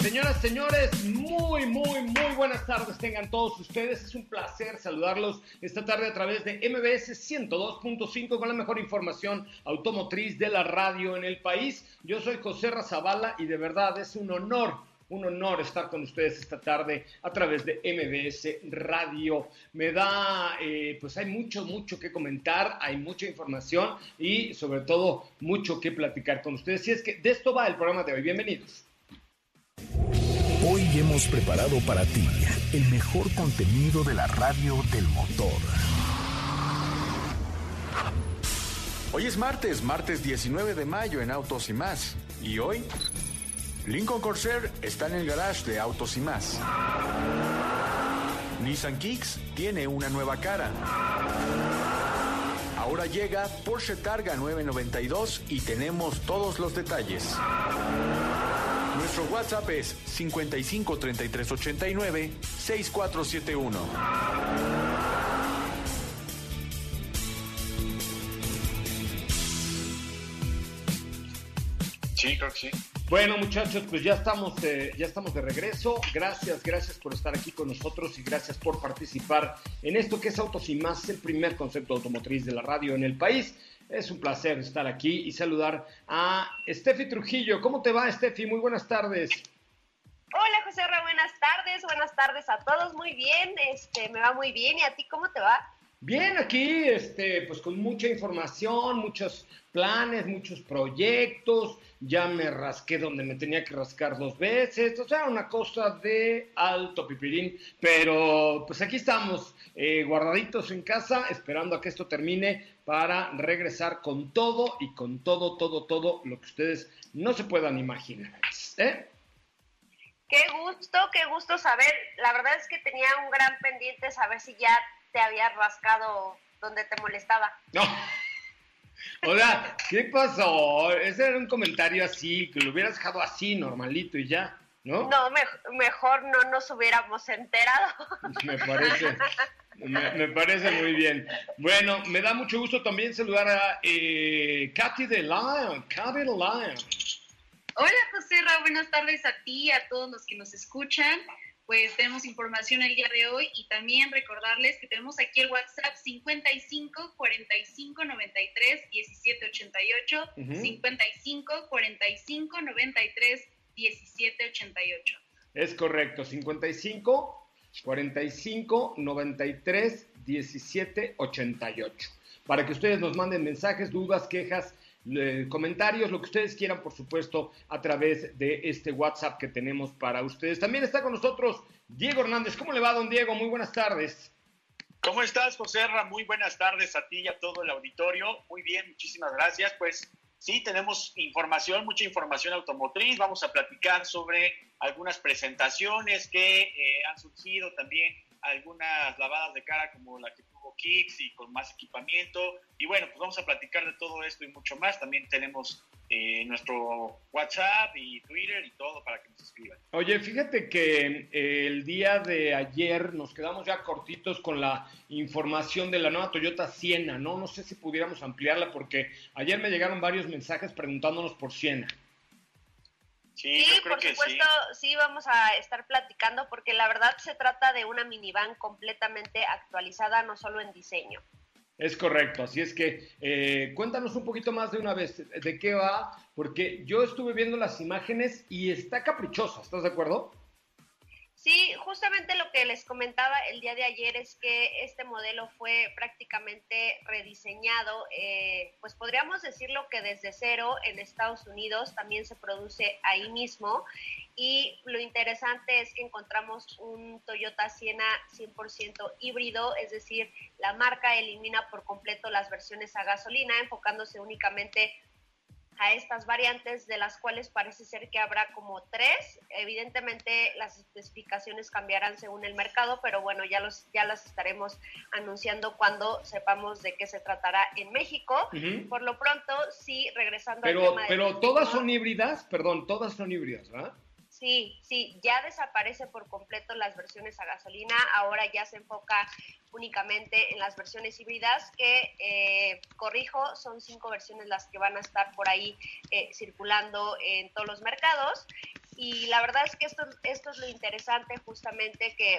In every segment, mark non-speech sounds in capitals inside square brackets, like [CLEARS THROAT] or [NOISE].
Señoras, señores, muy, muy, muy buenas tardes tengan todos ustedes. Es un placer saludarlos esta tarde a través de MBS 102.5 con la mejor información automotriz de la radio en el país. Yo soy José Razabala y de verdad es un honor un honor estar con ustedes esta tarde a través de MBS Radio. Me da, eh, pues hay mucho, mucho que comentar, hay mucha información y sobre todo mucho que platicar con ustedes. Y es que de esto va el programa de hoy. Bienvenidos. Hoy hemos preparado para ti el mejor contenido de la radio del motor. Hoy es martes, martes 19 de mayo en Autos y más. Y hoy, Lincoln Corsair está en el garage de Autos y más. Nissan Kicks tiene una nueva cara. Ahora llega Porsche Targa 992 y tenemos todos los detalles. Nuestro WhatsApp es 55 33 89 6471. Sí, creo que sí. Bueno, muchachos, pues ya estamos, de, ya estamos de regreso. Gracias, gracias por estar aquí con nosotros y gracias por participar en esto que es Autos y Más, el primer concepto automotriz de la radio en el país. Es un placer estar aquí y saludar a Steffi Trujillo. ¿Cómo te va, Steffi? Muy buenas tardes. Hola, José Ra, buenas tardes. Buenas tardes a todos. Muy bien, este, me va muy bien. ¿Y a ti cómo te va? Bien, aquí, este, pues con mucha información, muchos planes, muchos proyectos. Ya me rasqué donde me tenía que rascar dos veces. O sea, una cosa de alto pipirín. Pero, pues aquí estamos, eh, guardaditos en casa, esperando a que esto termine para regresar con todo y con todo, todo, todo lo que ustedes no se puedan imaginar. ¿Eh? Qué gusto, qué gusto saber. La verdad es que tenía un gran pendiente saber si ya te había rascado donde te molestaba. No. [LAUGHS] O sea, ¿qué pasó? Ese era un comentario así, que lo hubieras dejado así, normalito y ya, ¿no? No, mejor no nos hubiéramos enterado. [LAUGHS] Me parece, me, parece muy bien. Bueno, me da mucho gusto también saludar a eh, Katy de Lion, Katy de Lion. Hola José Ra, buenas tardes a ti y a todos los que nos escuchan. Pues tenemos información el día de hoy y también recordarles que tenemos aquí el WhatsApp 55 45 93 17 88, 55 45 93 17 88. Es correcto, 55 45 93 17 88. Para que ustedes nos manden mensajes, dudas, quejas, comentarios, lo que ustedes quieran, por supuesto, a través de este WhatsApp que tenemos para ustedes. También está con nosotros Diego Hernández. ¿Cómo le va, don Diego? Muy buenas tardes. ¿Cómo estás, José Ra? Muy buenas tardes a ti y a todo el auditorio. Muy bien, muchísimas gracias. Pues sí, tenemos información, mucha información automotriz. Vamos a platicar sobre algunas presentaciones que eh, han surgido también, algunas lavadas de cara como la que Kicks y con más equipamiento. Y bueno, pues vamos a platicar de todo esto y mucho más. También tenemos eh, nuestro WhatsApp y Twitter y todo para que nos escriban. Oye, fíjate que eh, el día de ayer nos quedamos ya cortitos con la información de la nueva Toyota Siena, ¿no? No sé si pudiéramos ampliarla porque ayer me llegaron varios mensajes preguntándonos por Siena. Sí, por supuesto, sí. vamos a estar platicando porque la verdad se trata de una minivan completamente actualizada, no solo en diseño. Es correcto, así es que eh, cuéntanos un poquito más de una vez de qué va, porque yo estuve viendo las imágenes y está caprichosa, ¿estás de acuerdo? Sí, justamente lo que les comentaba el día de ayer es que este modelo fue prácticamente rediseñado, eh, pues podríamos decirlo que desde cero en Estados Unidos también se produce ahí mismo. Y lo interesante es que encontramos un Toyota Siena 100% híbrido, es decir, la marca elimina por completo las versiones a gasolina, enfocándose únicamente a estas variantes, de las cuales parece ser que habrá como tres. Evidentemente las especificaciones cambiarán según el mercado, pero bueno, ya, los, ya las estaremos anunciando cuando sepamos de qué se tratará en México. Por lo pronto, sí, regresando pero, al tema. Pero todas son híbridas, perdón, todas son híbridas, ¿verdad? Sí, sí, ya desaparece por completo las versiones a gasolina, ahora ya se enfoca únicamente en las versiones híbridas, que, eh, corrijo, son cinco versiones las que van a estar por ahí eh, circulando en todos los mercados. Y la verdad es que esto, esto es lo interesante, justamente que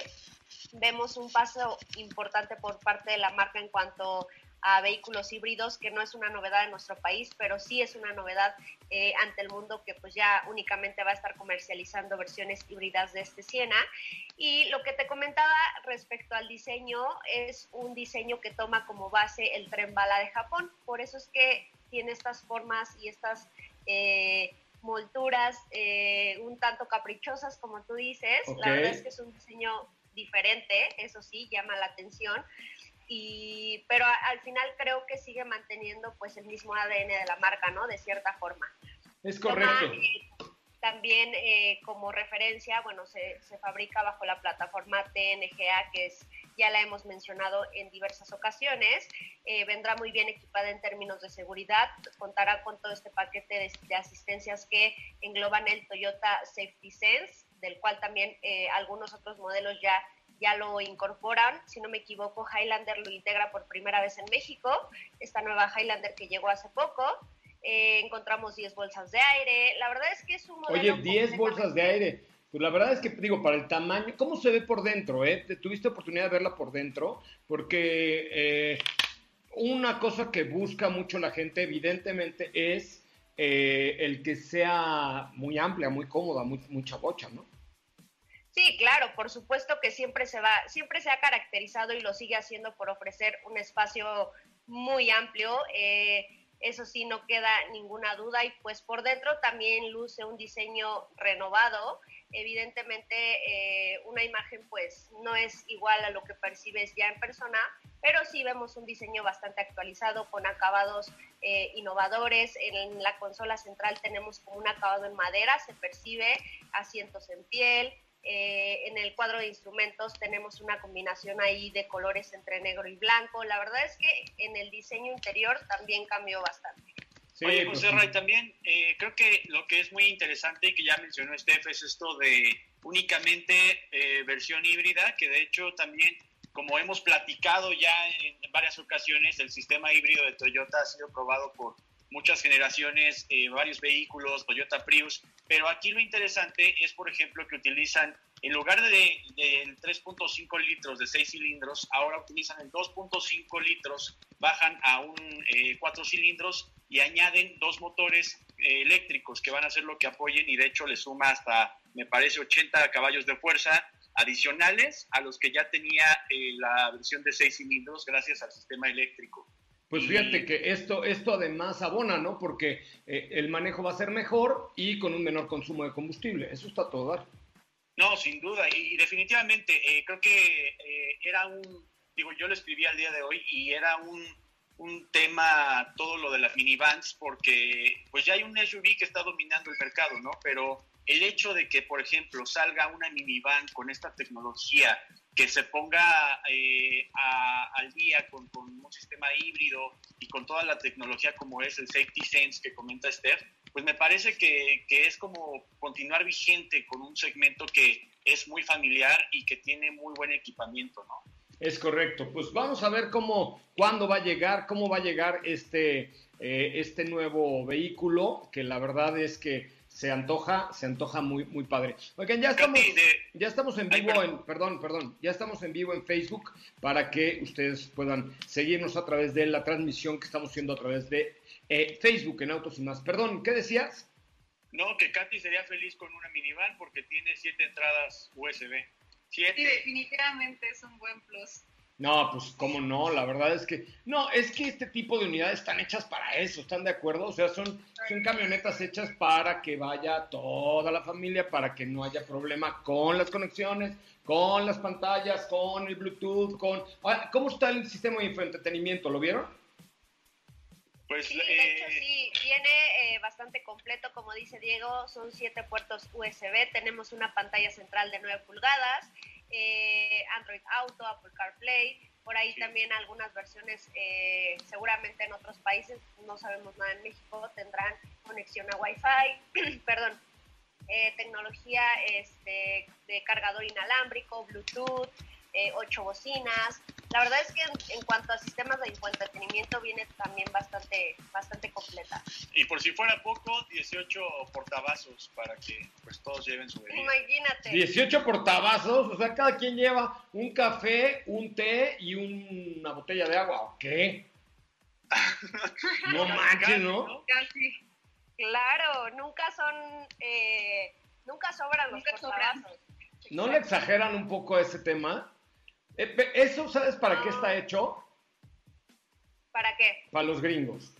vemos un paso importante por parte de la marca en cuanto a vehículos híbridos, que no es una novedad en nuestro país, pero sí es una novedad eh, ante el mundo que pues ya únicamente va a estar comercializando versiones híbridas de este Siena. Y lo que te comentaba respecto al diseño es un diseño que toma como base el tren bala de Japón, por eso es que tiene estas formas y estas... Eh, molturas eh, un tanto caprichosas, como tú dices. La verdad es que es un diseño diferente, eso sí, llama la atención y, pero al final creo que sigue manteniendo pues el mismo ADN de la marca, ¿no? De cierta forma. Es correcto. Eh, también eh, como referencia, bueno, se, se, fabrica bajo la plataforma TNGA, que es, ya la hemos mencionado en diversas ocasiones. Eh, vendrá muy bien equipada en términos de seguridad, contará con todo este paquete de, de asistencias que engloban el Toyota Safety Sense, del cual también algunos otros modelos ya ya lo incorporan. Si no me equivoco, Highlander lo integra por primera vez en México, esta nueva Highlander que llegó hace poco. Eh, encontramos 10 bolsas de aire. La verdad es que es un modelo. Oye, 10 bolsas de aire. Pues la verdad es que, digo, para el tamaño, ¿cómo se ve por dentro? Eh? ¿Tuviste oportunidad de verla por dentro? Porque eh, una cosa que busca mucho la gente, evidentemente, es eh, el que sea muy amplia, muy cómoda, muy, mucha bocha, ¿no? Sí, claro, por supuesto que siempre se va, siempre se ha caracterizado y lo sigue haciendo por ofrecer un espacio muy amplio. Eh, eso sí, no queda ninguna duda. Y pues por dentro también luce un diseño renovado. Evidentemente, eh, una imagen pues no es igual a lo que percibes ya en persona, pero sí vemos un diseño bastante actualizado con acabados eh, innovadores. En la consola central tenemos como un acabado en madera, se percibe asientos en piel, eh, en el cuadro de instrumentos tenemos una combinación ahí de colores entre negro y blanco. La verdad es que en el diseño interior también cambió bastante. Sí, Oye, José pues, Ray, también eh, creo que lo que es muy interesante y que ya mencionó Steph es esto de únicamente eh, versión híbrida, que de hecho también, como hemos platicado ya en, varias ocasiones, el sistema híbrido de Toyota ha sido probado por muchas generaciones, varios vehículos, Toyota Prius, pero aquí lo interesante es, por ejemplo, que utilizan, en lugar de, 3.5 litros de 6 cilindros, ahora utilizan el 2.5 litros, bajan a un 4 eh, cilindros y añaden dos motores eh, eléctricos que van a ser lo que apoyen y de hecho le suma hasta, me parece, 80 caballos de fuerza adicionales a los que ya tenía eh, la versión de 6 cilindros gracias al sistema eléctrico. Pues fíjate que esto, esto además abona, ¿no? Porque eh, el manejo va a ser mejor y con un menor consumo de combustible. Eso está todo dar. No, sin duda. Y, definitivamente, eh, creo que eh, era un, digo, yo lo escribí al día de hoy y era un, un tema todo lo de las minivans porque pues ya hay un SUV que está dominando el mercado, ¿no? Pero el hecho de que, por ejemplo, salga una minivan con esta tecnología que se ponga eh, al día con, un sistema híbrido y con toda la tecnología como es el Safety Sense que comenta Steph, pues me parece que, que es como continuar vigente con un segmento que es muy familiar y que tiene muy buen equipamiento, ¿no? Es correcto. Pues vamos a ver cómo, cuándo va a llegar, cómo va a llegar este, eh, este nuevo vehículo, que la verdad es que se antoja, se antoja muy, muy padre. Oigan, ya estamos, ya estamos en vivo en, perdón, perdón, ya estamos en vivo en Facebook para que ustedes puedan seguirnos a través de la transmisión que estamos haciendo a través de eh, Facebook en Autos y más. Perdón, ¿qué decías? No, que Katy sería feliz con una minivan porque tiene siete entradas USB. Siete. Sí, definitivamente es un buen plus. No, pues cómo no, la verdad es que no, es que este tipo de unidades están hechas para eso, ¿están de acuerdo? O sea, son, son camionetas hechas para que vaya toda la familia, para que no haya problema con las conexiones, con las pantallas, con el Bluetooth, con... Ah, ¿Cómo está el sistema de entretenimiento? ¿Lo vieron? Pues, sí, de hecho eh, sí, viene eh, bastante completo, como dice Diego, son siete puertos USB, tenemos una pantalla central de 9 pulgadas, eh, Android Auto, Apple CarPlay, por ahí también algunas versiones, eh, seguramente en otros países, no sabemos nada en México, tendrán conexión a Wi-Fi, [CLEARS THROAT] perdón, eh, tecnología este, de cargador inalámbrico, Bluetooth, ocho bocinas. La verdad es que en, cuanto a sistemas de entretenimiento viene también bastante, bastante completa. Y por si fuera poco, 18 portavasos para que pues todos lleven su bebida. Imagínate. 18 portavasos, o sea, cada quien lleva un café, un té y una botella de agua, ¿o qué? [LAUGHS] no manches, ¿no? Casi. Claro, nunca son, eh, nunca sobran los portavasos. ¿No le exageran un poco ese tema? Eh, ¿Eso sabes para qué está hecho? ¿Para qué? Para los gringos.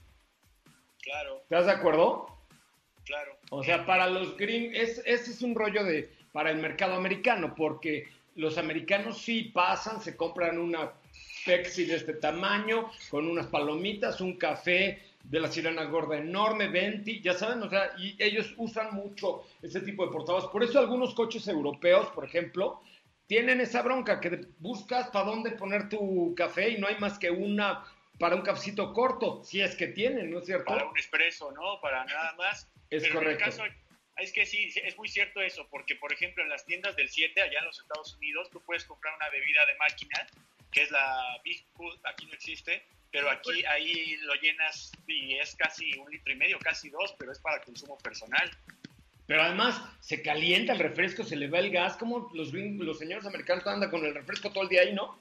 Claro. ¿Estás de acuerdo? Claro. O sea, para los gringos, ese es un rollo de, para el mercado americano, porque los americanos sí pasan, se compran una Pepsi de este tamaño, con unas palomitas, un café de la sirena gorda enorme, venti, ya saben, o sea, y ellos usan mucho ese tipo de portavoz. Por eso algunos coches europeos, por ejemplo, tienen esa bronca que buscas para dónde poner tu café y no hay más que una para un cafecito corto, si es que tienen, ¿no es cierto? Para un expreso, ¿no? Para nada más. [LAUGHS] Es correcto. es que sí, es muy cierto eso, porque por ejemplo en las tiendas del 7 allá en los Estados Unidos tú puedes comprar una bebida de máquina, que es la Big Food, aquí no existe, pero aquí ahí lo llenas y es casi un litro y medio, casi dos, pero es para consumo personal. Pero además se calienta el refresco, se le va el gas, como los, los señores americanos andan con el refresco todo el día ahí, ¿no?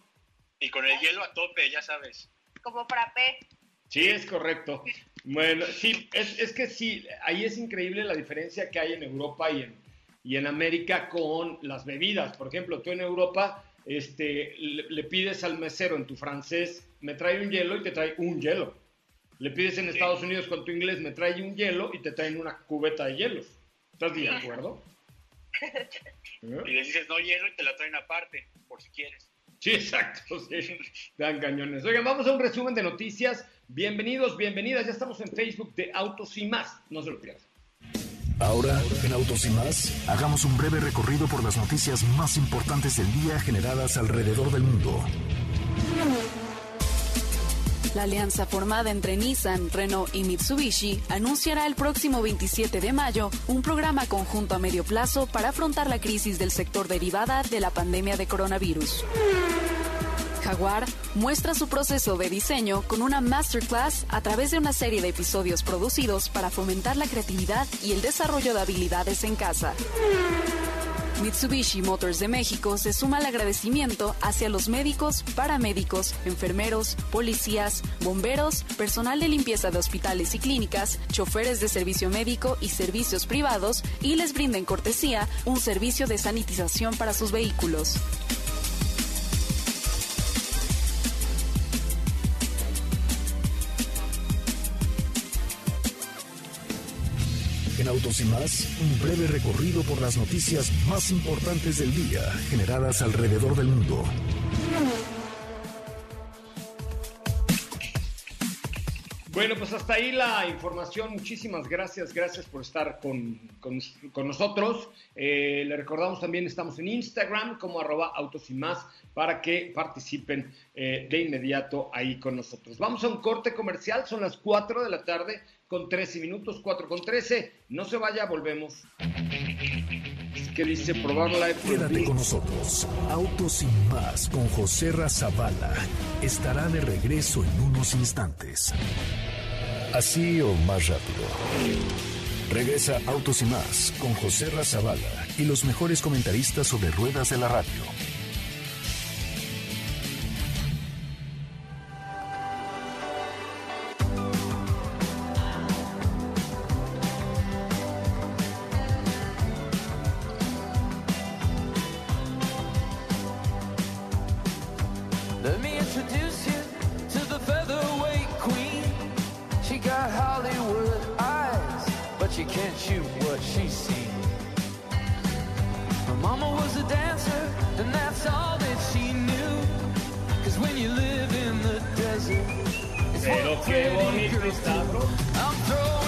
Y con el hielo a tope, ya sabes. Como frappé. Sí, es correcto. Bueno, sí, es, es, que sí, ahí es increíble la diferencia que hay en Europa y en, y en América con las bebidas. Por ejemplo, tú en Europa este, le, le, pides al mesero en tu francés, me trae un hielo y te trae un hielo. Le pides en Estados Unidos con tu inglés, me trae un hielo y te traen una cubeta de hielos. ¿Estás de acuerdo? Y le dices no hielo y te la traen aparte, por si quieres. Sí, exacto, sí. Dan cañones. Oigan, vamos a un resumen de noticias. Bienvenidos, bienvenidas. Ya estamos en Facebook de Autos y más. No se lo pierdan. Ahora, en Autos y más, hagamos un breve recorrido por las noticias más importantes del día generadas alrededor del mundo. La alianza formada entre Nissan, Renault y Mitsubishi anunciará el próximo 27 de mayo un programa conjunto a medio plazo para afrontar la crisis del sector derivada de la pandemia de coronavirus. Jaguar muestra su proceso de diseño con una masterclass a través de una serie de episodios producidos para fomentar la creatividad y el desarrollo de habilidades en casa. Mitsubishi Motors de México se suma al agradecimiento hacia los médicos, paramédicos, enfermeros, policías, bomberos, personal de limpieza de hospitales y clínicas, choferes de servicio médico y servicios privados y les brinden cortesía un servicio de sanitización para sus vehículos. En Autos y más, un breve recorrido por las noticias más importantes del día generadas alrededor del mundo. Bueno, pues hasta ahí la información. Muchísimas gracias, gracias por estar con, con, nosotros. Eh, le recordamos también, estamos en Instagram como arroba autos y más para que participen eh, de inmediato ahí con nosotros. Vamos a un corte comercial, son las 4 de la tarde con 13 minutos, 4 con 13. No se vaya, volvemos. ¿Qué dice probarla? Quédate con nosotros. Autos y más con José Razabala estará de regreso en unos instantes. Así o más rápido. Regresa Autos y más con José Razabala y los mejores comentaristas sobre ruedas de la radio can't shoot what she seen. Her mama was a dancer, and that's all that she knew. Cause when you live in the desert, it's Pero what pretty girls. I'm throwing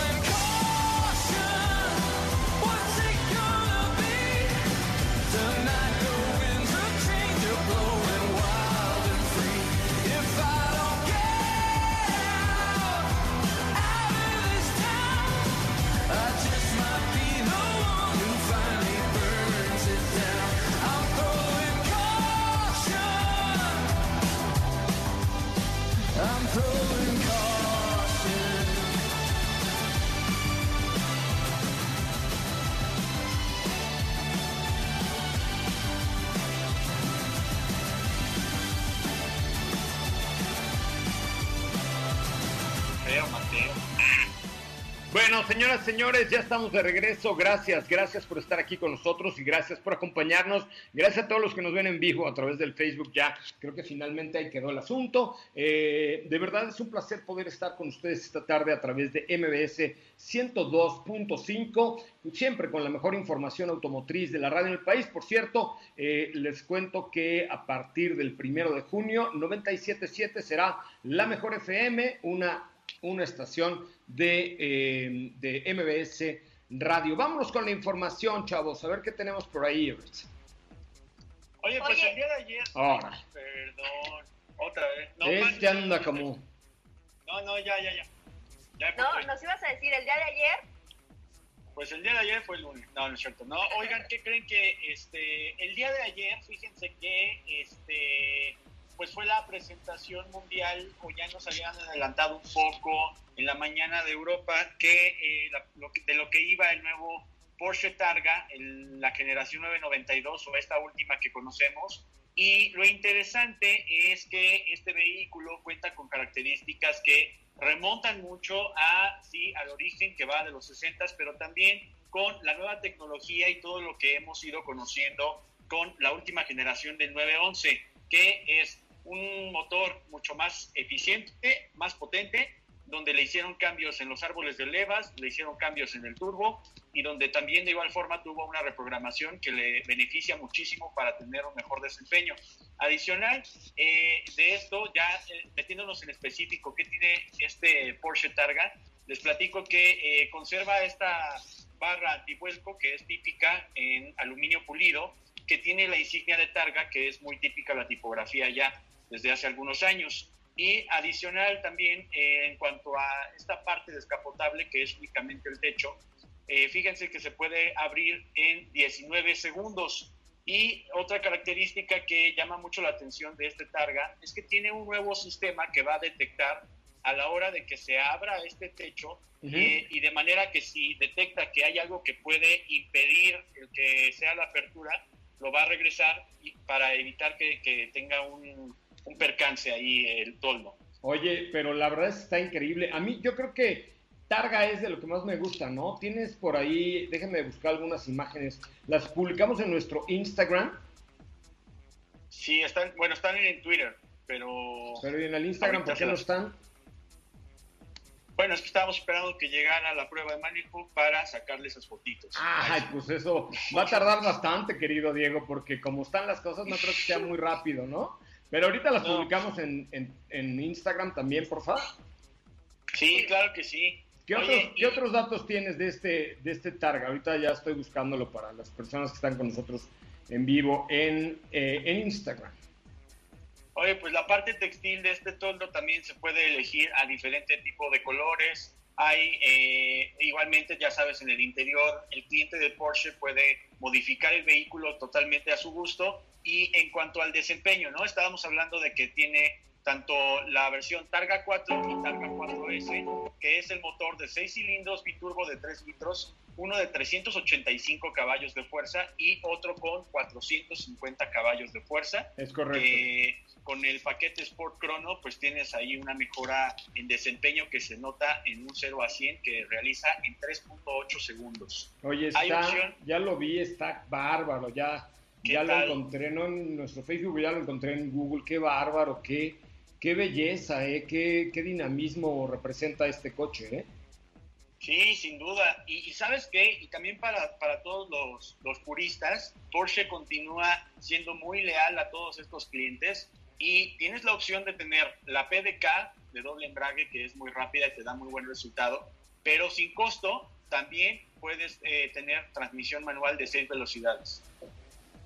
señores, ya estamos de regreso. Gracias, gracias por estar aquí con nosotros y gracias por acompañarnos. Gracias a todos los que nos ven en vivo a través del Facebook. Ya creo que finalmente ahí quedó el asunto. Eh, de verdad es un placer poder estar con ustedes esta tarde a través de MBS 102.5, siempre con la mejor información automotriz de la radio en el país. Por cierto, eh, les cuento que a partir del primero de junio, 97.7 será la mejor FM, una una estación de, eh, de MBS Radio. Vámonos con la información, chavos, a ver qué tenemos por ahí. Oye, pues el día de ayer. Perdón, otra vez. No, este anda como. No, no, ya, ya, ya. no, nos ibas a decir el día de ayer. Pues el día de ayer fue el lunes. No, no es cierto. No, oigan, ¿qué creen que este el día de ayer, fíjense que este pues fue la presentación mundial, o ya nos habían adelantado un poco en la mañana de Europa, que, eh, de lo que iba el nuevo Porsche Targa, la generación 992 o esta última que conocemos. Y lo interesante es que este vehículo cuenta con características que remontan mucho a, sí, al origen que va de los 60, pero también con la nueva tecnología y todo lo que hemos ido conociendo con la última generación del 911, que es un motor mucho más eficiente, más potente, donde le hicieron cambios en los árboles de levas, le hicieron cambios en el turbo y donde también de igual forma tuvo una reprogramación que le beneficia muchísimo para tener un mejor desempeño. Adicional eh, de esto, ya eh, metiéndonos en específico, ¿qué tiene este Porsche Targa? Les platico que eh, conserva esta barra antivuelco que es típica en aluminio pulido, que tiene la insignia de Targa, que es muy típica la tipografía ya desde hace algunos años. Y adicional también eh, en cuanto a esta parte descapotable que es únicamente el techo, eh, fíjense que se puede abrir en 19 segundos. Y otra característica que llama mucho la atención de este Targa es que tiene un nuevo sistema que va a detectar a la hora de que se abra este techo eh, y de manera que si detecta que hay algo que puede impedir el que sea la apertura, lo va a regresar y para evitar que, que tenga un, un percance ahí el toldo. Oye, pero la verdad es que está increíble. A mí yo creo que Targa es de lo que más me gusta, ¿no? Tienes por ahí, déjenme buscar algunas imágenes. Las publicamos en nuestro Instagram. Sí, están, bueno, están en Twitter, pero... Pero en el Instagram por qué no están? Bueno, es que estábamos esperando que llegara la prueba de manejo para sacarle esas fotitos. Ay, pues eso va a tardar bastante, querido Diego, porque como están las cosas, no creo que sea muy rápido, ¿no? Pero ahorita las publicamos en, en, Instagram también, por favor. Sí, claro que sí. ¿Qué, otros, ¿qué otros datos tienes de este, de este Targa? Ahorita ya estoy buscándolo para las personas que están con nosotros en vivo en, eh, en Instagram. Oye, pues la parte textil de este toldo también se puede elegir a diferente tipo de colores. Hay eh, igualmente, ya sabes, en el interior, el cliente de Porsche puede modificar el vehículo totalmente a su gusto. Y en cuanto al desempeño, ¿no? Estábamos hablando de que tiene tanto la versión Targa 4 y Targa 4S, que es el motor de 6 cilindros biturbo de 3 litros, uno de 385 caballos de fuerza y otro con 450 caballos de fuerza. Es correcto. Eh, con el paquete Sport Chrono, pues tienes ahí una mejora en desempeño que se nota en un 0 a 100 que realiza en 3.8 segundos. Oye, está, ya lo vi, está bárbaro, ya, ya lo encontré ¿no? en nuestro Facebook, ya lo encontré en Google, qué bárbaro, qué, qué belleza, ¿eh? qué, qué dinamismo representa este coche. ¿eh? Sí, sin duda. Y, sabes qué, y también para, para todos los, los, puristas, Porsche continúa siendo muy leal a todos estos clientes y tienes la opción de tener la PDK de doble embrague, que es muy rápida y te da muy buen resultado, pero sin costo también puedes eh, tener transmisión manual de seis velocidades.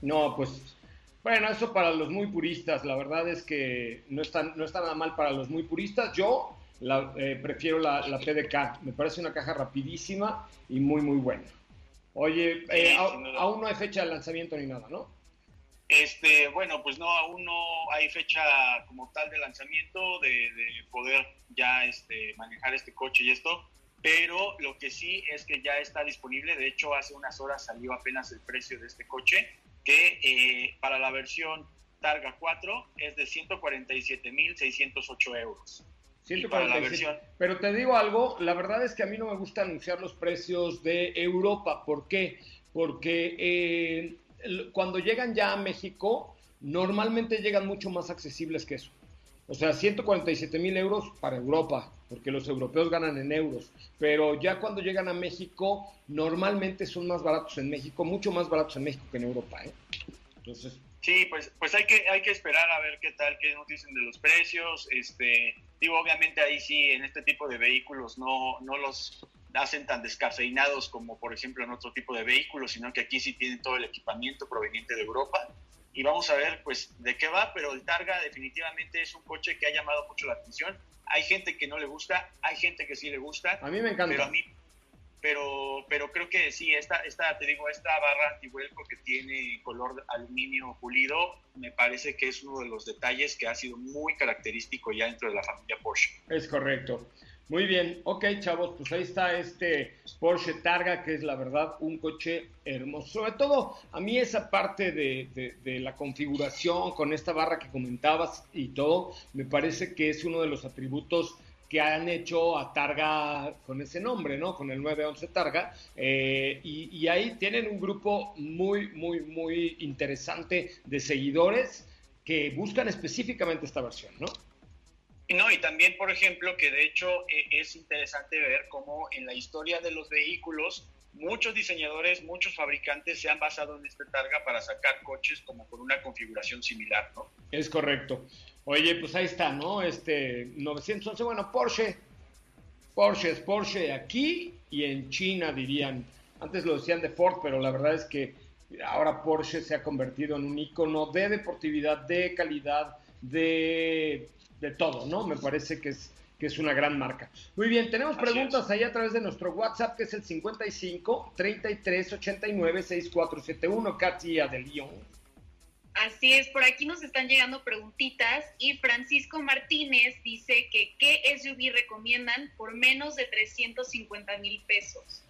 No, pues bueno, eso para los muy puristas, la verdad es que no está, no está nada mal para los muy puristas. Yo la, eh, prefiero la, la, PDK, me parece una caja rapidísima y muy, muy buena. Oye, eh, aún no hay fecha de lanzamiento ni nada, ¿no? Este, bueno, pues no, aún no hay fecha como tal de lanzamiento de, de, poder ya este, manejar este coche y esto, pero lo que sí es que ya está disponible, de hecho hace unas horas salió apenas el precio de este coche, que eh, para la versión Targa 4 es de 147.608 euros. 147. Pero te digo algo, la verdad es que a mí no me gusta anunciar los precios de Europa. ¿Por qué? Porque eh, cuando llegan ya a México, normalmente llegan mucho más accesibles que eso. O sea, 147 mil euros para Europa, porque los europeos ganan en euros. Pero ya cuando llegan a México, normalmente son más baratos en México, mucho más baratos en México que en Europa. ¿eh? Entonces. Sí, pues, pues hay, que, hay que esperar a ver qué tal, qué nos dicen de los precios. Este, digo, obviamente ahí sí, en este tipo de vehículos no, no los hacen tan descafeinados como por ejemplo en otro tipo de vehículos, sino que aquí sí tienen todo el equipamiento proveniente de Europa. Y vamos a ver pues de qué va, pero el Targa definitivamente es un coche que ha llamado mucho la atención. Hay gente que no le gusta, hay gente que sí le gusta. A mí me encanta. Pero a mí, pero, pero creo que sí, esta, esta, te digo, esta barra antivuelco que tiene color aluminio pulido, me parece que es uno de los detalles que ha sido muy característico ya dentro de la familia Porsche. Es correcto. Muy bien, ok chavos, pues ahí está este Porsche Targa, que es la verdad un coche hermoso. Sobre todo a mí esa parte de, de, la configuración con esta barra que comentabas y todo, me parece que es uno de los atributos que han hecho a Targa con ese nombre, ¿no? Con el 911 Targa. Eh, y, y ahí tienen un grupo muy, muy, muy interesante de seguidores que buscan específicamente esta versión, ¿no? No, y también, por ejemplo, que de hecho eh, es interesante ver cómo en la historia de los vehículos muchos diseñadores, muchos fabricantes se han basado en este targa para sacar coches como con una configuración similar, ¿no? Es correcto. Oye, pues ahí está, ¿no? Este 911, bueno, Porsche. Porsche es Porsche aquí y en China dirían. Antes lo decían de Ford, pero la verdad es que ahora Porsche se ha convertido en un icono de deportividad, de calidad, de de todo, ¿no? Me parece que es, que es una gran marca. Muy bien, tenemos preguntas ahí a través de nuestro WhatsApp, que es el 55 33 89 6471, Katia de Lyon. Así es, por aquí nos están llegando preguntitas y Francisco Martínez dice que qué SUV recomiendan por menos de 350 mil pesos.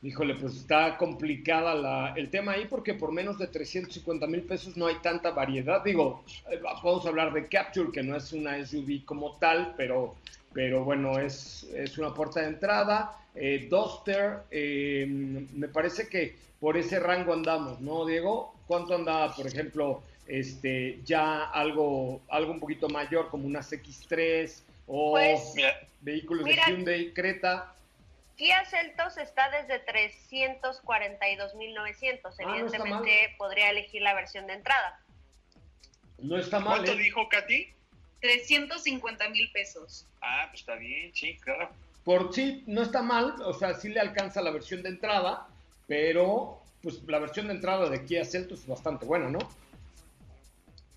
Híjole, pues está complicada la, el tema ahí porque por menos de 350 mil pesos no hay tanta variedad. Digo, eh, podemos hablar de Capture, que no es una SUV como tal, pero, pero bueno, es, es una puerta de entrada. Eh, Duster, eh, me parece que por ese rango andamos, ¿no, Diego? ¿Cuánto anda, por ejemplo, este, ya algo, algo un poquito mayor como unas X3 o pues, vehículos de Hyundai, Creta? Kia Celtos está desde 342.900. Ah, Evidentemente podría elegir la versión de entrada. No está mal. ¿Cuánto ¿eh? dijo Katy? 350 mil pesos. Ah, pues está bien, sí, claro. Por sí, no está mal, o sea, sí le alcanza la versión de entrada, pero pues la versión de entrada de Kia Celtos es bastante buena, ¿no?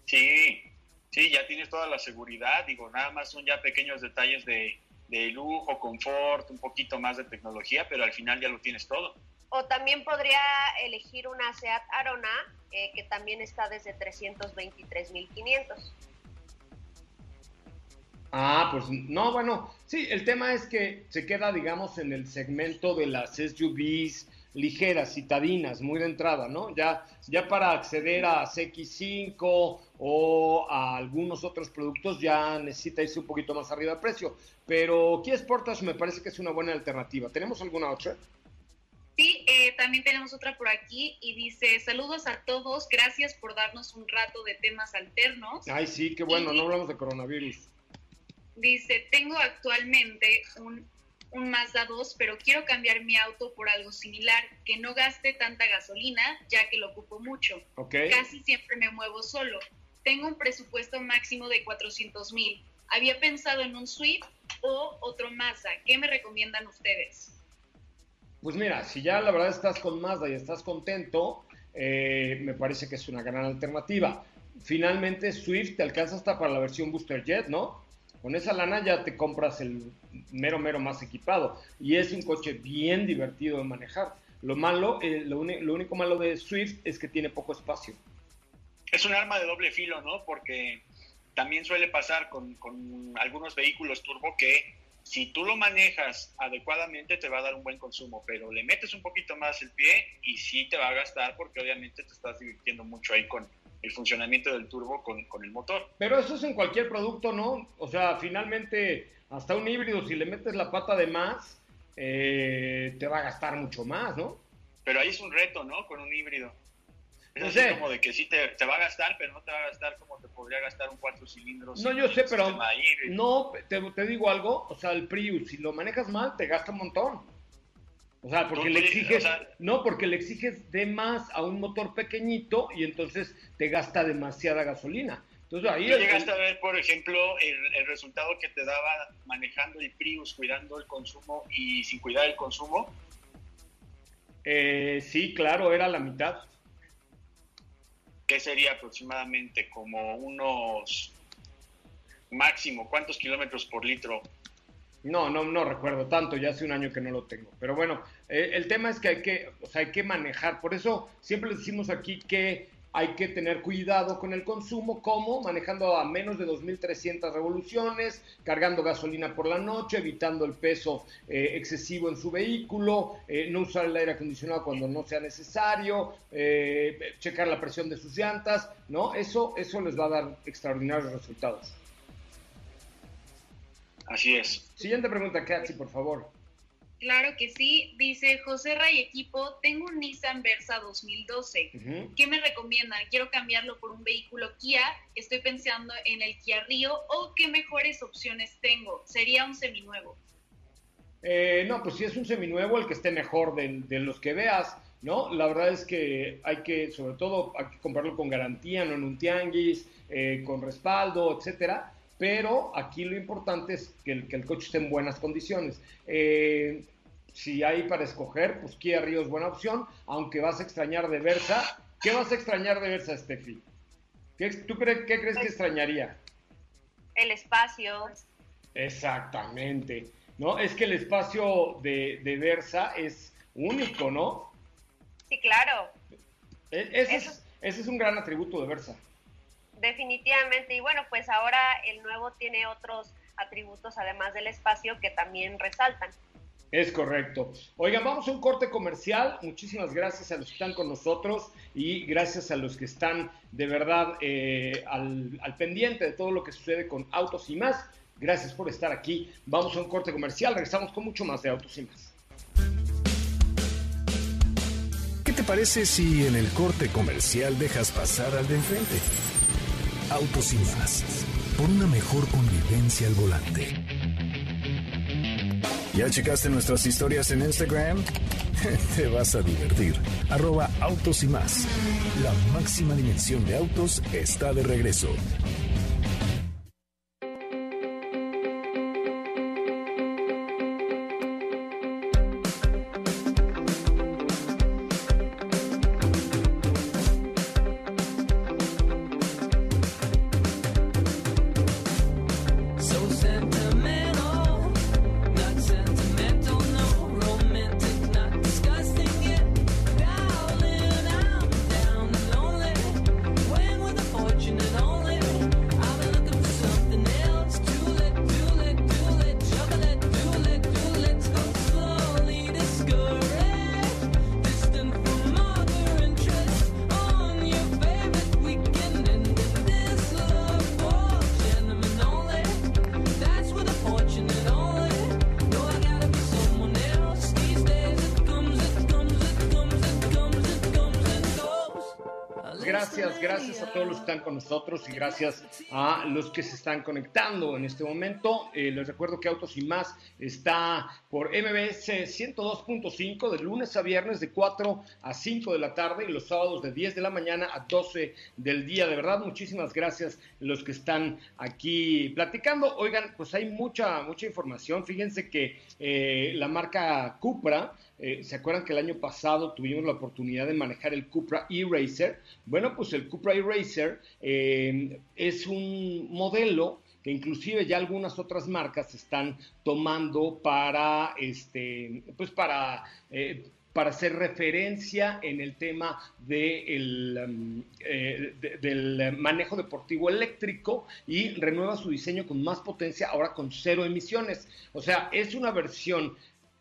Sí, sí, ya tienes toda la seguridad, digo, nada más son ya pequeños detalles de, de lujo, confort, un poquito más de tecnología, pero al final ya lo tienes todo. O también podría elegir una Seat Arona, eh, que también está desde 323.500. Ah, pues no, bueno, sí, el tema es que se queda, digamos, en el segmento de las SUVs ligeras, citadinas, muy de entrada, ¿no? Ya, ya para acceder a CX5 o a algunos otros productos ya necesita irse un poquito más arriba de precio. Pero Kia Sportage me parece que es una buena alternativa. ¿Tenemos alguna otra? Sí, eh, también tenemos otra por aquí y dice, saludos a todos, gracias por darnos un rato de temas alternos. Ay, sí, qué bueno, no hablamos de coronavirus. Dice, tengo actualmente un, un Mazda 2, pero quiero cambiar mi auto por algo similar, que no gaste tanta gasolina, ya que lo ocupo mucho. Casi siempre me muevo solo. Tengo un presupuesto máximo de 400 mil. Había pensado en un Swift o otro Mazda. ¿Qué me recomiendan ustedes? Pues mira, si ya la verdad estás con Mazda y estás contento, eh, me parece que es una gran alternativa. Finalmente, Swift te alcanza hasta para la versión Booster Jet, ¿no? Con esa lana ya te compras el mero, mero más equipado. Y es un coche bien divertido de manejar. Lo malo, eh, lo, único malo de Swift es que tiene poco espacio. Es un arma de doble filo, ¿no? Porque también suele pasar con, con algunos vehículos turbo que si tú lo manejas adecuadamente te va a dar un buen consumo, pero le metes un poquito más el pie y sí te va a gastar porque obviamente te estás divirtiendo mucho ahí con, el funcionamiento del turbo con, con, el motor. Pero eso es en cualquier producto, ¿no? O sea, finalmente, hasta un híbrido, si le metes la pata de más, eh, te va a gastar mucho más, ¿no? Pero ahí es un reto, ¿no? Con un híbrido. Es no sé. como de que sí te, te, va a gastar, pero no te va a gastar como te podría gastar un cuatro cilindros. No, yo sé, pero no, te, te, digo algo, o sea, el Prius, si lo manejas mal, te gasta un montón. O sea, porque le exiges, no, porque le exiges de más a un motor pequeñito y entonces te gasta demasiada gasolina. Entonces ahí... llegaste a ver, por ejemplo, el, resultado que te daba manejando el Prius, cuidando el consumo y sin cuidar el consumo? Eh, sí, claro, era la mitad. ¿Qué sería aproximadamente? Como unos máximo, ¿cuántos kilómetros por litro no, no, no recuerdo tanto, ya hace un año que no lo tengo. Pero bueno, eh, el tema es que hay que, o sea, hay que manejar. Por eso siempre les decimos aquí que hay que tener cuidado con el consumo, como manejando a menos de 2.300 revoluciones, cargando gasolina por la noche, evitando el peso eh, excesivo en su vehículo, eh, no usar el aire acondicionado cuando no sea necesario, checar la presión de sus llantas, ¿no? Eso, eso les va a dar extraordinarios resultados. Así es. Siguiente pregunta, Katsi, por favor. Claro que sí. Dice José Ray Equipo, tengo un Nissan Versa 2012. ¿Qué me recomiendan? Quiero cambiarlo por un vehículo Kia. Estoy pensando en el Kia Río o qué mejores opciones tengo. Sería un seminuevo. Eh, no, pues si es un seminuevo, el que esté mejor de, los que veas, ¿no? La verdad es que hay que, sobre todo, hay que comprarlo con garantía, no en un tianguis, eh, con respaldo, etcétera pero aquí lo importante es que el, que el coche esté en buenas condiciones. Eh, si hay para escoger, pues Kia Río es buena opción, aunque vas a extrañar de Versa. ¿Qué vas a extrañar de Versa, Steffi? ¿Qué, ¿Tú crees, qué crees que extrañaría? El espacio. Exactamente. ¿No? Es que el espacio de, de Versa es único, ¿no? Sí, claro. E, ese, es, ese es un gran atributo de Versa definitivamente. Y bueno, pues ahora el nuevo tiene otros atributos además del espacio que también resaltan. Es correcto. Oigan, vamos a un corte comercial. Muchísimas gracias a los que están con nosotros y gracias a los que están de verdad eh, al, al pendiente de todo lo que sucede con Autos y más. Gracias por estar aquí. Vamos a un corte comercial. Regresamos con mucho más de Autos y más. ¿Qué te parece si en el corte comercial dejas pasar al de enfrente? Autos y más. Por una mejor convivencia al volante. ¿Ya checaste nuestras historias en Instagram? [LAUGHS] Te vas a divertir. Arroba autos y más. La máxima dimensión de autos está de regreso. Todos los que están con nosotros y gracias a los que se están conectando en este momento. Eh, les recuerdo que Autos y Más está por MBS 102.5 de lunes a viernes de 4 a 5 de la tarde y los sábados de 10 de la mañana a 12 del día. De verdad, muchísimas gracias los que están aquí platicando. Oigan, pues hay mucha, mucha información. Fíjense que eh, la marca Cupra eh, ¿Se acuerdan que el año pasado tuvimos la oportunidad de manejar el Cupra E-Racer? Bueno, pues el Cupra E-Racer eh, es un modelo que inclusive ya algunas otras marcas están tomando para, este, pues para, eh, para hacer referencia en el tema um, del manejo deportivo eléctrico y renueva su diseño con más potencia, ahora con cero emisiones. O sea, es una versión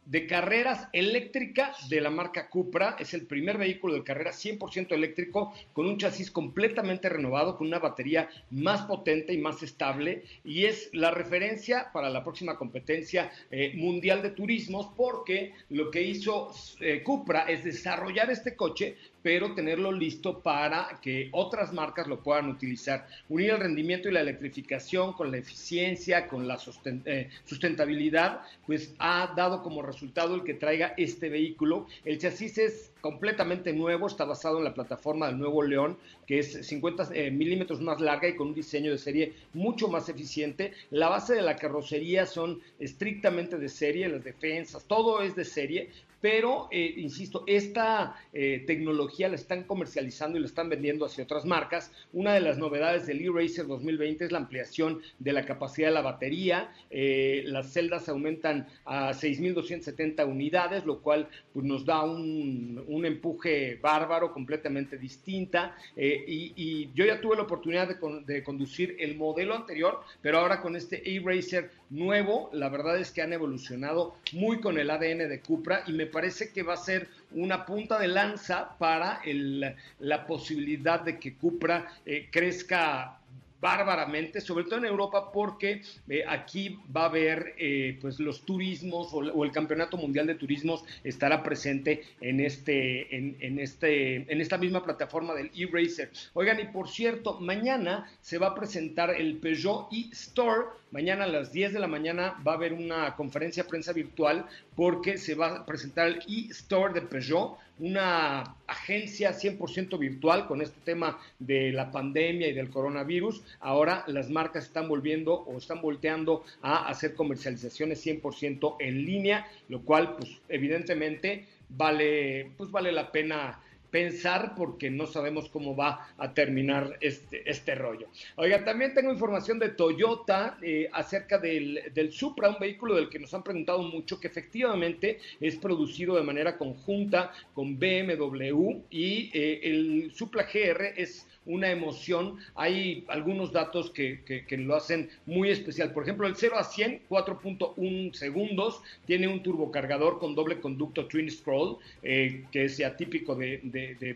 de carreras eléctrica de la marca Cupra. Es el primer vehículo de carrera 100% eléctrico con un chasis completamente renovado, con una batería más potente y más estable. Y es la referencia para la próxima competencia eh, mundial de turismos porque lo que hizo eh, Cupra es desarrollar este coche pero tenerlo listo para que otras marcas lo puedan utilizar. Unir el rendimiento y la electrificación con la eficiencia, con la eh, sustentabilidad, pues ha dado como resultado el que traiga este vehículo. El chasis es completamente nuevo, está basado en la plataforma del Nuevo León, que es 50 eh, milímetros más larga y con un diseño de serie mucho más eficiente. La base de la carrocería son estrictamente de serie, las defensas, todo es de serie, pero, eh, insisto, esta eh, tecnología la están comercializando y la están vendiendo hacia otras marcas. Una de las novedades del e-Racer 2020 es la ampliación de la capacidad de la batería. Eh, las celdas aumentan a 6.270 unidades, lo cual pues, nos da un, empuje bárbaro, completamente distinta. Y, yo ya tuve la oportunidad de, de conducir el modelo anterior, pero ahora con este e-Racer nuevo, la verdad es que han evolucionado muy con el ADN de Cupra y me parece que va a ser una punta de lanza para la posibilidad de que Cupra eh, crezca bárbaramente, sobre todo en Europa, porque eh, aquí va a haber eh, pues los turismos o, el campeonato mundial de turismos estará presente en este, en, este, en esta misma plataforma del e-racer. Oigan, y por cierto, mañana se va a presentar el Peugeot e-Store. Mañana a las 10 de la mañana va a haber una conferencia prensa virtual porque se va a presentar el e-Store de Peugeot una agencia 100% virtual con este tema de la pandemia y del coronavirus. Ahora las marcas están volviendo o están volteando a hacer comercializaciones 100% en línea, lo cual pues evidentemente vale pues vale la pena pensar porque no sabemos cómo va a terminar este, este rollo. Oiga, también tengo información de Toyota eh, acerca del, del, Supra, un vehículo del que nos han preguntado mucho, que efectivamente es producido de manera conjunta con BMW y eh, el Supra GR es una emoción. Hay algunos datos que, lo hacen muy especial. Por ejemplo, el 0 a 100, 4.1 segundos, tiene un turbocargador con doble conducto Twin Scroll, eh, que es ya típico de,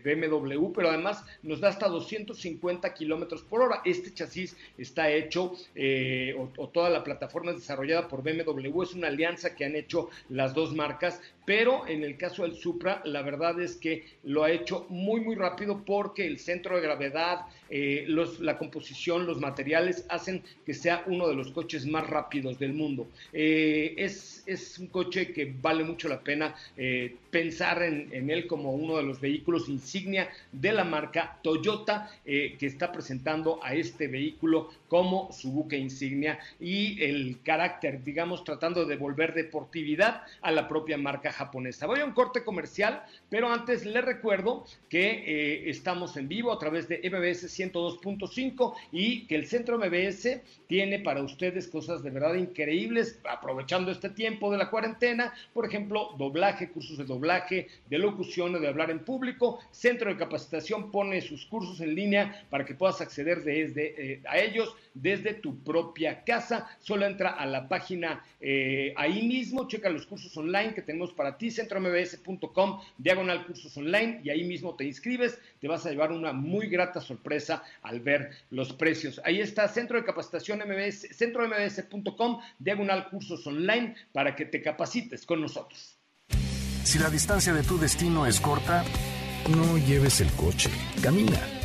BMW, pero además nos da hasta 250 kilómetros por hora. Este chasis está hecho, eh, o, toda la plataforma es desarrollada por BMW, es una alianza que han hecho las dos marcas, pero en el caso del Supra, la verdad es que lo ha hecho muy, muy rápido porque el centro de gravedad verdad eh, la composición, los materiales hacen que sea uno de los coches más rápidos del mundo. Eh, es, es, un coche que vale mucho la pena eh, pensar en, él como uno de los vehículos insignia de la marca Toyota, que está presentando a este vehículo como su buque insignia y el carácter, digamos, tratando de devolver deportividad a la propia marca japonesa. Voy a un corte comercial, pero antes les recuerdo que estamos en vivo a través de MBS 102.5 y que el centro MBS tiene para ustedes cosas de verdad increíbles, aprovechando este tiempo de la cuarentena, por ejemplo, doblaje, cursos de doblaje, de locución o de hablar en público, centro de capacitación pone sus cursos en línea para que puedas acceder desde, eh, a ellos desde tu propia casa, solo entra a la página eh, ahí mismo, checa los cursos online que tenemos para ti, centrombs.com, diagonal cursos online, y ahí mismo te inscribes, te vas a llevar una muy grata sorpresa al ver los precios. Ahí está, Centro de Capacitación MBS, centrombs.com, diagonal cursos online, para que te capacites con nosotros. Si la distancia de tu destino es corta, no lleves el coche, camina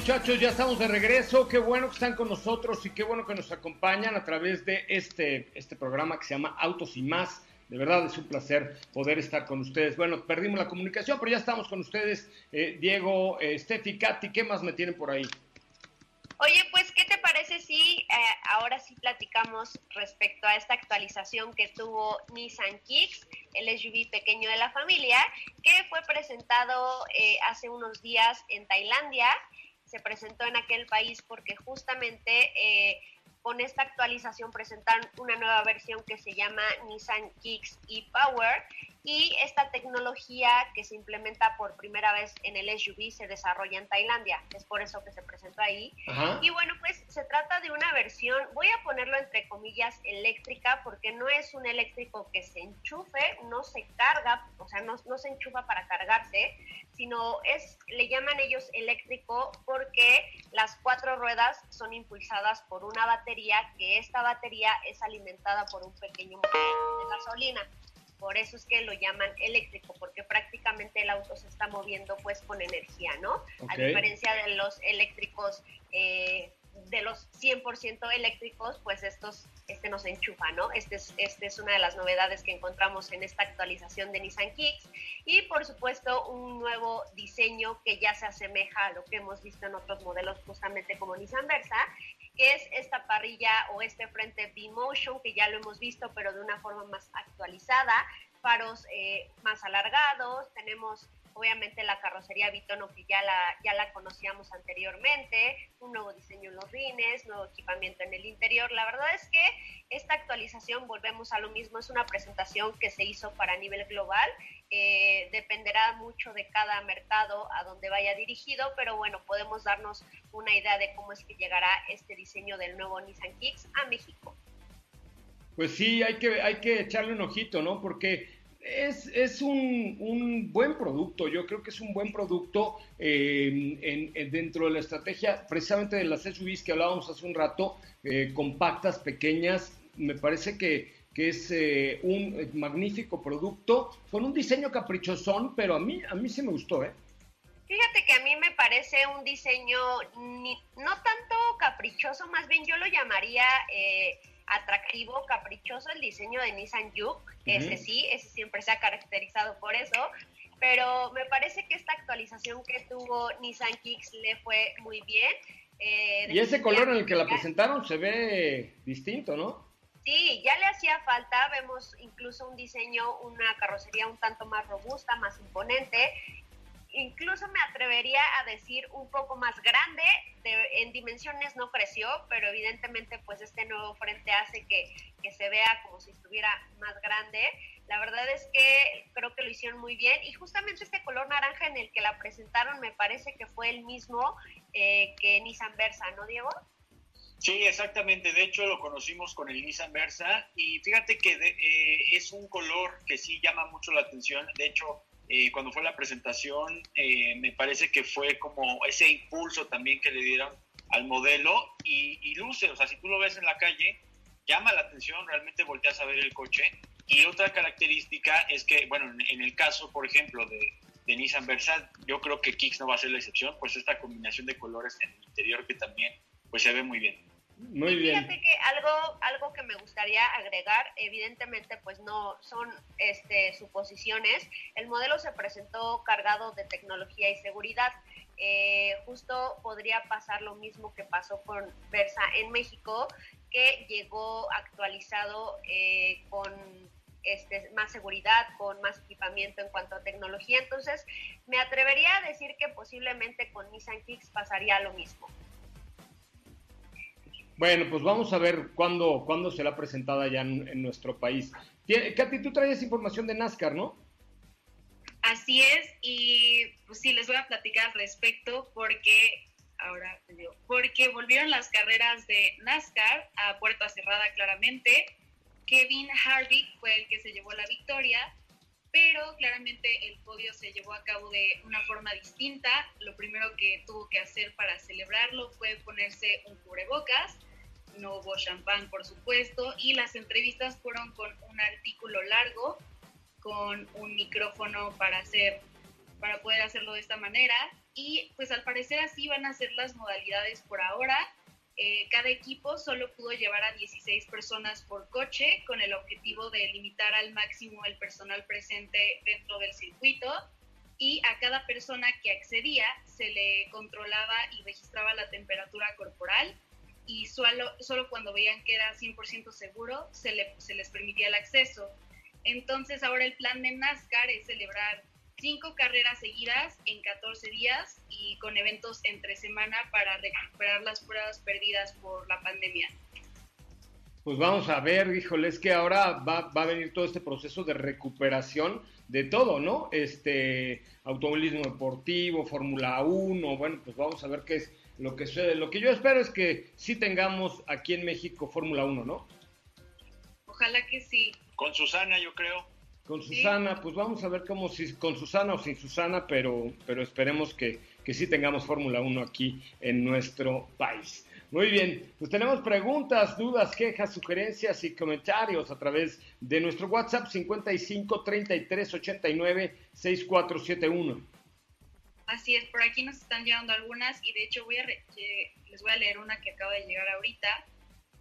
Muchachos, ya estamos de regreso. Qué bueno que están con nosotros y qué bueno que nos acompañan a través de este, este programa que se llama Autos y más. De verdad es un placer poder estar con ustedes. Bueno, perdimos la comunicación, pero ya estamos con ustedes. Eh, Diego, eh, Steffi, Katy, ¿qué más me tienen por ahí? Oye, pues, ¿qué te parece si eh, ahora sí platicamos respecto a esta actualización que tuvo Nissan Kicks, el SUV pequeño de la familia, que fue presentado eh, hace unos días en Tailandia se presentó en aquel país porque justamente eh, con esta actualización presentan una nueva versión que se llama Nissan Kicks e-Power y esta tecnología que se implementa por primera vez en el SUV se desarrolla en Tailandia, es por eso que se presentó ahí. Y bueno, pues se trata de una versión, voy a ponerlo entre comillas, eléctrica, porque no es un eléctrico que se enchufe, no se carga, o sea, no, no se enchufa para cargarse, sino es, le llaman ellos eléctrico porque las cuatro ruedas son impulsadas por una batería, que esta batería es alimentada por un pequeño motor de gasolina. Por eso es que lo llaman eléctrico, porque prácticamente el auto se está moviendo pues con energía, ¿no? A diferencia de los eléctricos eh, de los 100% eléctricos, pues estos, este nos enchufa, ¿no? Este es, este es una de las novedades que encontramos en esta actualización de Nissan Kicks. Y por supuesto, un nuevo diseño que ya se asemeja a lo que hemos visto en otros modelos, justamente como Nissan Versa, que es esta parrilla o este frente B-Motion, que ya lo hemos visto, pero de una forma más actualizada, faros eh, más alargados, tenemos obviamente la carrocería Bitono que ya la, ya la conocíamos anteriormente, un nuevo diseño en los rines, nuevo equipamiento en el interior. La verdad es que esta actualización, volvemos a lo mismo, es una presentación que se hizo para nivel global, eh, dependerá mucho de cada mercado a donde vaya dirigido, pero bueno, podemos darnos una idea de cómo es que llegará este diseño del nuevo Nissan Kicks a México. Pues sí, hay que, hay que echarle un ojito, ¿no? Porque es, es un, un, buen producto, yo creo que es un buen producto eh, en, dentro de la estrategia precisamente de las SUVs que hablábamos hace un rato, eh, compactas, pequeñas, me parece que, que es eh, un magnífico producto con un diseño caprichosón, pero a mí, a mí sí me gustó, ¿eh? Fíjate que a mí me parece un diseño no tanto caprichoso, más bien yo lo llamaría atractivo, caprichoso el diseño de Nissan Juke, ese sí, ese siempre se ha caracterizado por eso, pero me parece que esta actualización que tuvo Nissan Kicks le fue muy bien. Eh, y ese color en el que la presentaron se ve distinto, ¿no? Sí, ya le hacía falta, vemos incluso un diseño, una carrocería un tanto más robusta, más imponente, incluso me atrevería a decir un poco más grande, en dimensiones no creció, pero evidentemente pues este nuevo frente hace que, se vea como si estuviera más grande. La verdad es que creo que lo hicieron muy bien y justamente este color naranja en el que la presentaron me parece que fue el mismo eh, que Nissan Versa, ¿no, Diego? Sí, exactamente. De hecho, lo conocimos con el Nissan Versa y fíjate que eh, es un color que sí llama mucho la atención. De hecho, eh, cuando fue la presentación, eh, me parece que fue como ese impulso también que le dieron al modelo y, luce, o sea, si tú lo ves en la calle, llama la atención, realmente volteas a ver el coche Y otra característica es que, bueno, en el caso, por ejemplo, de, de Nissan Versa, yo creo que Kicks no va a ser la excepción, pues esta combinación de colores en el interior que también pues se ve muy bien. Muy bien. Fíjate que algo, algo que me gustaría agregar, evidentemente pues no son este, suposiciones, el modelo se presentó cargado de tecnología y seguridad. Eh, justo podría pasar lo mismo que pasó con Versa en México, que llegó actualizado eh, con este, más seguridad, con más equipamiento en cuanto a tecnología. Entonces, me atrevería a decir que posiblemente con Nissan Kicks pasaría lo mismo. Bueno, pues vamos a ver cuándo, cuándo será presentada ya en, nuestro país. Katy, tú traes información de NASCAR, ¿no? Así es, y pues sí, les voy a platicar al respecto porque ahora porque volvieron las carreras de NASCAR a puerta cerrada claramente. Kevin Harvick fue el que se llevó la victoria, pero claramente el podio se llevó a cabo de una forma distinta. Lo primero que tuvo que hacer para celebrarlo fue ponerse un cubrebocas no hubo champán, por supuesto, y las entrevistas fueron con un artículo largo, con un micrófono para hacer, para poder hacerlo de esta manera, y pues al parecer así van a ser las modalidades por ahora. Eh, cada equipo solo pudo llevar a 16 personas por coche con el objetivo de limitar al máximo el personal presente dentro del circuito y a cada persona que accedía se le controlaba y registraba la temperatura corporal y solo, solo cuando veían que era 100% seguro se, le, se les permitía el acceso. Entonces ahora el plan de NASCAR es celebrar cinco carreras seguidas en 14 días y con eventos entre semana para recuperar las pruebas perdidas por la pandemia. Pues vamos a ver, híjole, es que ahora va, va, a venir todo este proceso de recuperación de todo, ¿no? Este, automovilismo deportivo, Fórmula 1, bueno, pues vamos a ver qué es lo que, lo que yo espero es que sí tengamos aquí en México Fórmula 1, ¿no? Ojalá que sí. Con Susana, yo creo. Con Susana, pues vamos a ver cómo si con Susana o sin Susana, pero, pero esperemos que, que sí tengamos Fórmula 1 aquí en nuestro país. Muy bien, pues tenemos preguntas, dudas, quejas, sugerencias y comentarios a través de nuestro WhatsApp 55 33 89 6471. Así es, por aquí nos están llegando algunas y de hecho voy a les voy a leer una que acaba de llegar ahorita,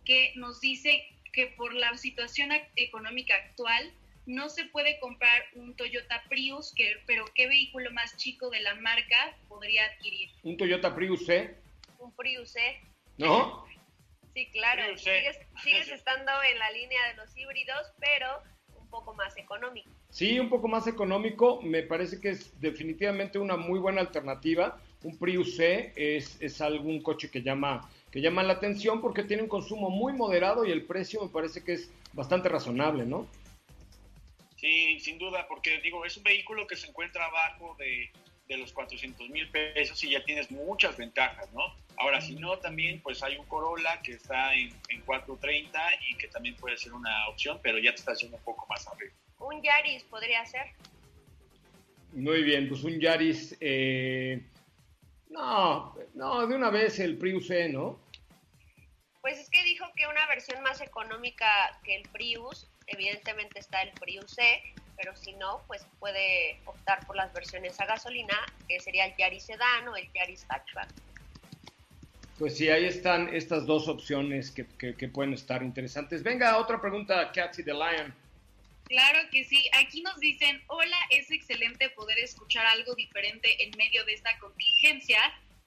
que nos dice que por la situación económica actual no se puede comprar un Toyota Prius, que, pero ¿qué vehículo más chico de la marca podría adquirir? ¿Un Toyota Prius C? Un Prius C. ¿No? Sí, claro. Sigues, sigues [LAUGHS] estando en la línea de los híbridos, pero un poco más económico. Sí, un poco más económico. Me parece que es definitivamente una muy buena alternativa. Un Prius C es, es algún coche que llama, que llama la atención porque tiene un consumo muy moderado y el precio me parece que es bastante razonable, ¿no? Sí, sin duda, porque digo, es un vehículo que se encuentra abajo de, de los 400 mil pesos y ya tienes muchas ventajas, ¿no? Ahora, si no, también pues hay un Corolla que está en, en 430 y que también puede ser una opción, pero ya te está haciendo un poco más arriba. Un Yaris podría ser. Muy bien, pues un Yaris. Eh, no, no, de una vez el Prius E, ¿no? Pues es que dijo que una versión más económica que el Prius, evidentemente está el Prius E, pero si no, pues puede optar por las versiones a gasolina, que sería el Yaris Sedan o el Yaris Hatchback. Pues sí, ahí están estas dos opciones que, que, pueden estar interesantes. Venga, otra pregunta, Cathy the Lion. Claro que sí. Aquí nos dicen, hola, es excelente poder escuchar algo diferente en medio de esta contingencia.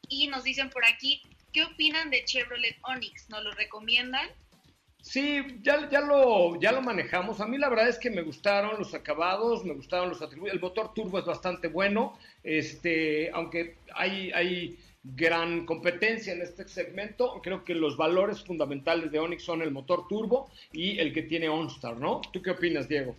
Y nos dicen por aquí, ¿qué opinan de Chevrolet Onix? ¿Nos lo recomiendan? Sí, ya, ya, lo, ya lo manejamos. A mí la verdad es que me gustaron los acabados, me gustaron los atributos. El motor turbo es bastante bueno, este, aunque hay, hay gran competencia en este segmento. Creo que los valores fundamentales de Onix son el motor turbo y el que tiene OnStar, ¿no? ¿Tú qué opinas, Diego?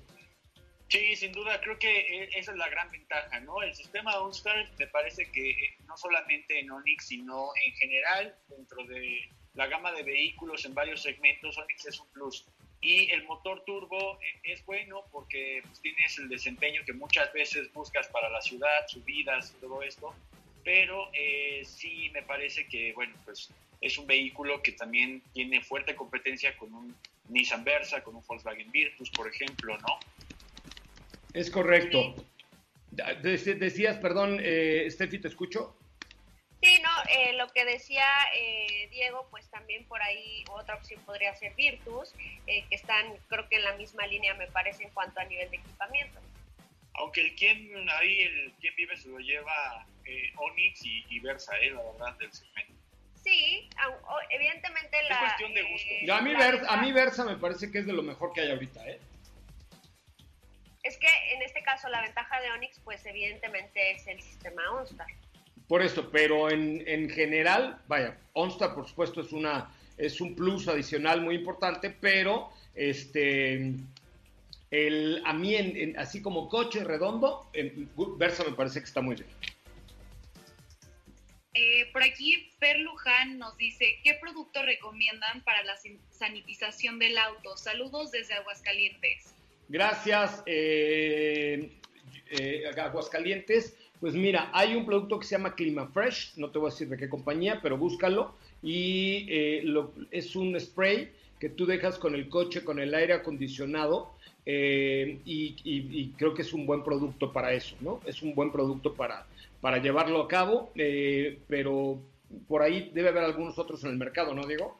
Sí, sin duda, creo que e, esa es la gran ventaja, ¿no? El sistema OnStar me parece que eh, no solamente en Onix, sino en general, dentro de la gama de vehículos en varios segmentos, Onix es un plus. Y el motor turbo eh, es bueno porque pues, tienes el desempeño que muchas veces buscas para la ciudad, subidas y todo esto, pero eh, sí me parece que, bueno, pues es un vehículo que también tiene fuerte competencia con un Nissan Versa, con un Volkswagen Virtus, por ejemplo, ¿no? Es correcto. Decías, perdón, eh, Steffi, ¿te escucho? Sí, no, eh, lo que decía eh, Diego, pues también por ahí otra opción podría ser Virtus, eh, que están creo que en la misma línea me parece en cuanto a nivel de equipamiento. Aunque el quien ahí, el quien vive se lo lleva Onix y, Versa, la verdad, del segmento. Sí, evidentemente la... Es cuestión de gusto. a, mí Versa, a mí Versa me parece que es de lo mejor que hay ahorita, ¿eh? Es que en este caso la ventaja de Onix, pues evidentemente es el sistema OnStar. Por eso, pero en, en general, vaya, OnStar por supuesto es una es un plus adicional muy importante, pero este el, a mí en, así como coche redondo, en Versa me parece que está muy bien. Eh, por aquí Per Luján nos dice, ¿qué producto recomiendan para la sanitización del auto? Saludos desde Aguascalientes. Gracias, eh, eh, Aguascalientes. Pues mira, hay un producto que se llama Clima Fresh, no te voy a decir de qué compañía, pero búscalo. Y eh, es un spray que tú dejas con el coche, con el aire acondicionado. Eh, y, creo que es un buen producto para eso, ¿no? Es un buen producto para, para llevarlo a cabo, eh, pero por ahí debe haber algunos otros en el mercado, ¿no, Diego?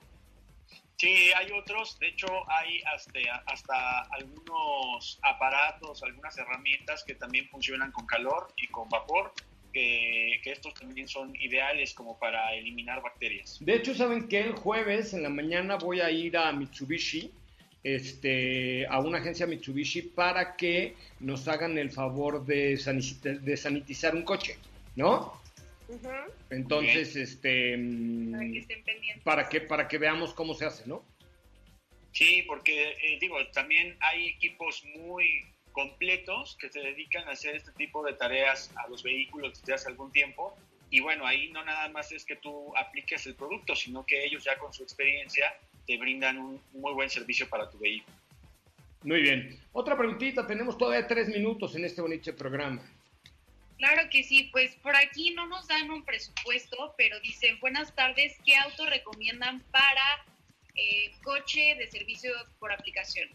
Sí, hay otros. De hecho, hay hasta, hasta algunos aparatos, algunas herramientas que también funcionan con calor y con vapor. Que, estos también son ideales como para eliminar bacterias. De hecho, ¿saben que El jueves en la mañana voy a ir a Mitsubishi, este, a una agencia Mitsubishi, para que nos hagan el favor de, de sanitizar un coche, ¿no? Entonces, este para que, para que veamos cómo se hace, ¿no? Sí, porque eh, digo, también hay equipos muy completos que se dedican a hacer este tipo de tareas a los vehículos desde hace algún tiempo. Y bueno, ahí no nada más es que tú apliques el producto, sino que ellos ya con su experiencia te brindan un muy buen servicio para tu vehículo. Muy bien. Otra preguntita, tenemos todavía tres minutos en este bonito programa. Claro que sí, pues por aquí no nos dan un presupuesto, pero dicen, buenas tardes, ¿qué auto recomiendan para eh, coche de servicio por aplicación?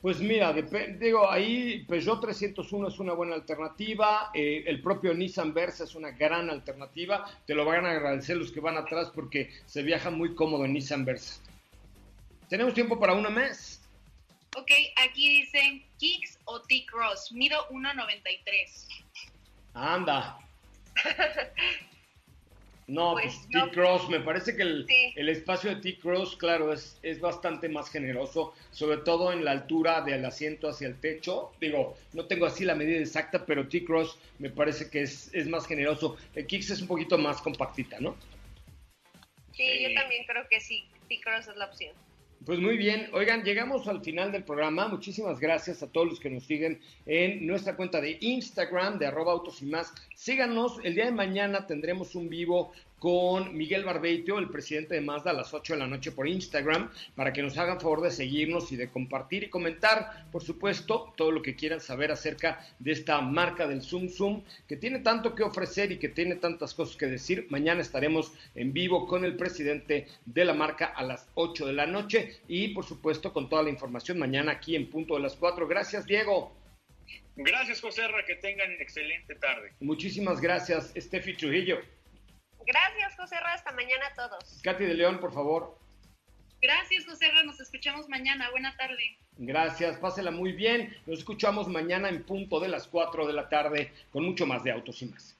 Pues mira, digo, ahí Peugeot 301 es una buena alternativa, eh, el propio Nissan Versa es una gran alternativa, te lo van a agradecer los que van atrás porque se viaja muy cómodo en Nissan Versa. ¿Tenemos tiempo para una más? Ok, aquí dicen Kicks o T-Cross. Mido 1.93. Anda. [LAUGHS] No, pues, pues T-Cross, me parece que el, espacio de T-Cross, claro, es, es bastante más generoso, sobre todo en la altura del asiento hacia el techo. Digo, no tengo así la medida exacta, pero T-Cross me parece que es, es más generoso. El Kicks es un poquito más compactita, ¿no? Sí, yo también creo que sí, T-Cross es la opción. Pues muy bien, oigan, llegamos al final del programa. Muchísimas gracias a todos los que nos siguen en nuestra cuenta de Instagram de arroba autos y más. Síganos, el día de mañana tendremos un vivo con Miguel Barbeito, el presidente de Mazda, a las 8 de la noche por Instagram, para que nos hagan favor de seguirnos y de compartir y comentar, por supuesto, todo lo que quieran saber acerca de esta marca del Zoom Zoom, que tiene tanto que ofrecer y que tiene tantas cosas que decir. Mañana estaremos en vivo con el presidente de la marca a las 8 de la noche y, por supuesto, con toda la información mañana aquí en punto de las 4. Gracias, Diego. Gracias, José que tengan excelente tarde. Muchísimas gracias, Steffi Trujillo. Gracias, José Ra. Hasta mañana a todos. Katy de León, por favor. Gracias, José Ra. Nos escuchamos mañana. Buena tarde. Gracias, pásela muy bien. Nos escuchamos mañana en punto de las 4 de la tarde con mucho más de autos y más.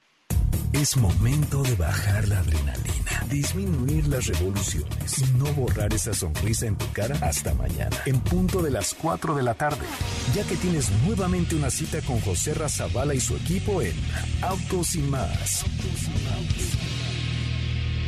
Es momento de bajar la adrenalina, disminuir las revoluciones y no borrar esa sonrisa en tu cara hasta mañana, en punto de las 4 de la tarde, ya que tienes nuevamente una cita con José Razabala y su equipo en Autos y más. Autos y más.